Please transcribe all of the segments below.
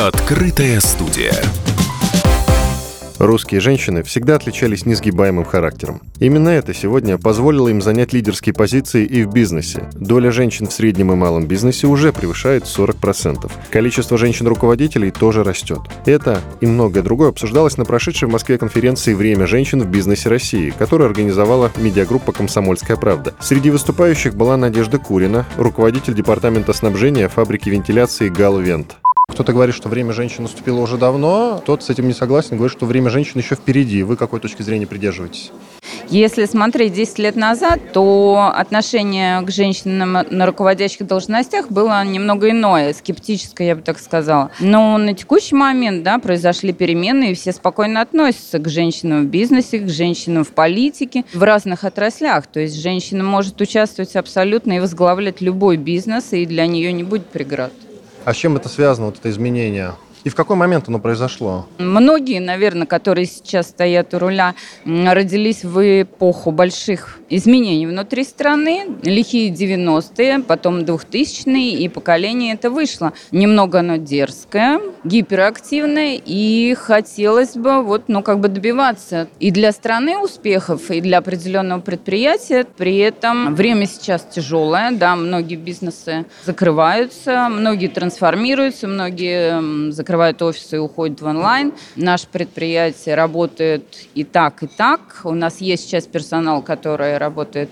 Открытая студия. Русские женщины всегда отличались несгибаемым характером. Именно это сегодня позволило им занять лидерские позиции и в бизнесе. Доля женщин в среднем и малом бизнесе уже превышает 40%. Количество женщин-руководителей тоже растет. Это и многое другое обсуждалось на прошедшей в Москве конференции «Время женщин в бизнесе России», которую организовала медиагруппа «Комсомольская правда». Среди выступающих была Надежда Курина, руководитель департамента снабжения фабрики вентиляции «Галвент». Кто-то говорит, что время женщин наступило уже давно, тот с этим не согласен, говорит, что время женщин еще впереди. Вы какой точки зрения придерживаетесь? Если смотреть 10 лет назад, то отношение к женщинам на руководящих должностях было немного иное, скептическое, я бы так сказала. Но на текущий момент да, произошли перемены, и все спокойно относятся к женщинам в бизнесе, к женщинам в политике, в разных отраслях. То есть женщина может участвовать абсолютно и возглавлять любой бизнес, и для нее не будет преград. А с чем это связано, вот это изменение? И в какой момент оно произошло? Многие, наверное, которые сейчас стоят у руля, родились в эпоху больших изменений внутри страны. Лихие 90-е, потом 2000-е, и поколение это вышло. Немного оно дерзкое, гиперактивное, и хотелось бы вот, ну, как бы добиваться и для страны успехов, и для определенного предприятия. При этом время сейчас тяжелое, да, многие бизнесы закрываются, многие трансформируются, многие закрываются закрывают офисы и уходят в онлайн. Наше предприятие работает и так, и так. У нас есть часть персонала, который работает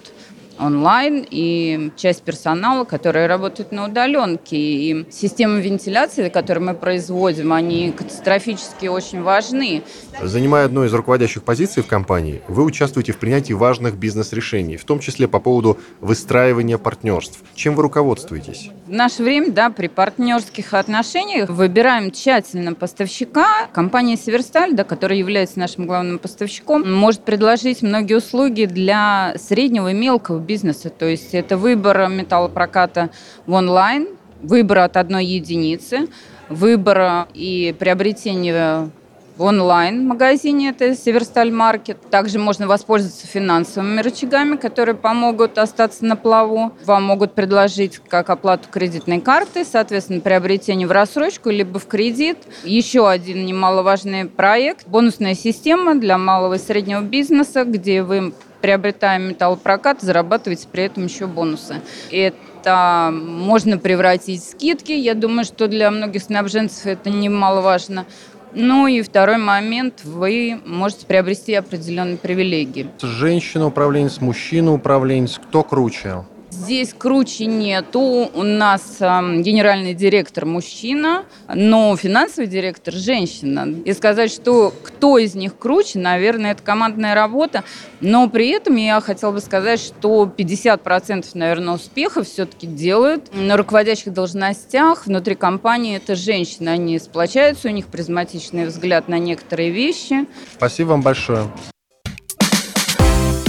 онлайн и часть персонала, который работает на удаленке. И системы вентиляции, которые мы производим, они катастрофически очень важны. Занимая одну из руководящих позиций в компании, вы участвуете в принятии важных бизнес-решений, в том числе по поводу выстраивания партнерств. Чем вы руководствуетесь? В наше время, да, при партнерских отношениях выбираем тщательно поставщика. Компания Северсталь, да, которая является нашим главным поставщиком, может предложить многие услуги для среднего и мелкого бизнеса. То есть это выбор металлопроката в онлайн, выбор от одной единицы, выбор и приобретение в онлайн-магазине, это Северсталь Маркет. Также можно воспользоваться финансовыми рычагами, которые помогут остаться на плаву. Вам могут предложить как оплату кредитной карты, соответственно, приобретение в рассрочку, либо в кредит. Еще один немаловажный проект – бонусная система для малого и среднего бизнеса, где вы приобретая металлопрокат, зарабатываете при этом еще бонусы. Это можно превратить в скидки. Я думаю, что для многих снабженцев это немаловажно. Ну и второй момент, вы можете приобрести определенные привилегии. Женщина-управленец, мужчина-управленец, кто круче? Здесь круче нету. У нас э, генеральный директор мужчина, но финансовый директор женщина. И сказать, что кто из них круче, наверное, это командная работа. Но при этом я хотела бы сказать, что 50% наверное, успеха все-таки делают на руководящих должностях внутри компании это женщины. Они сплочаются, у них призматичный взгляд на некоторые вещи. Спасибо вам большое.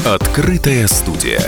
Открытая студия.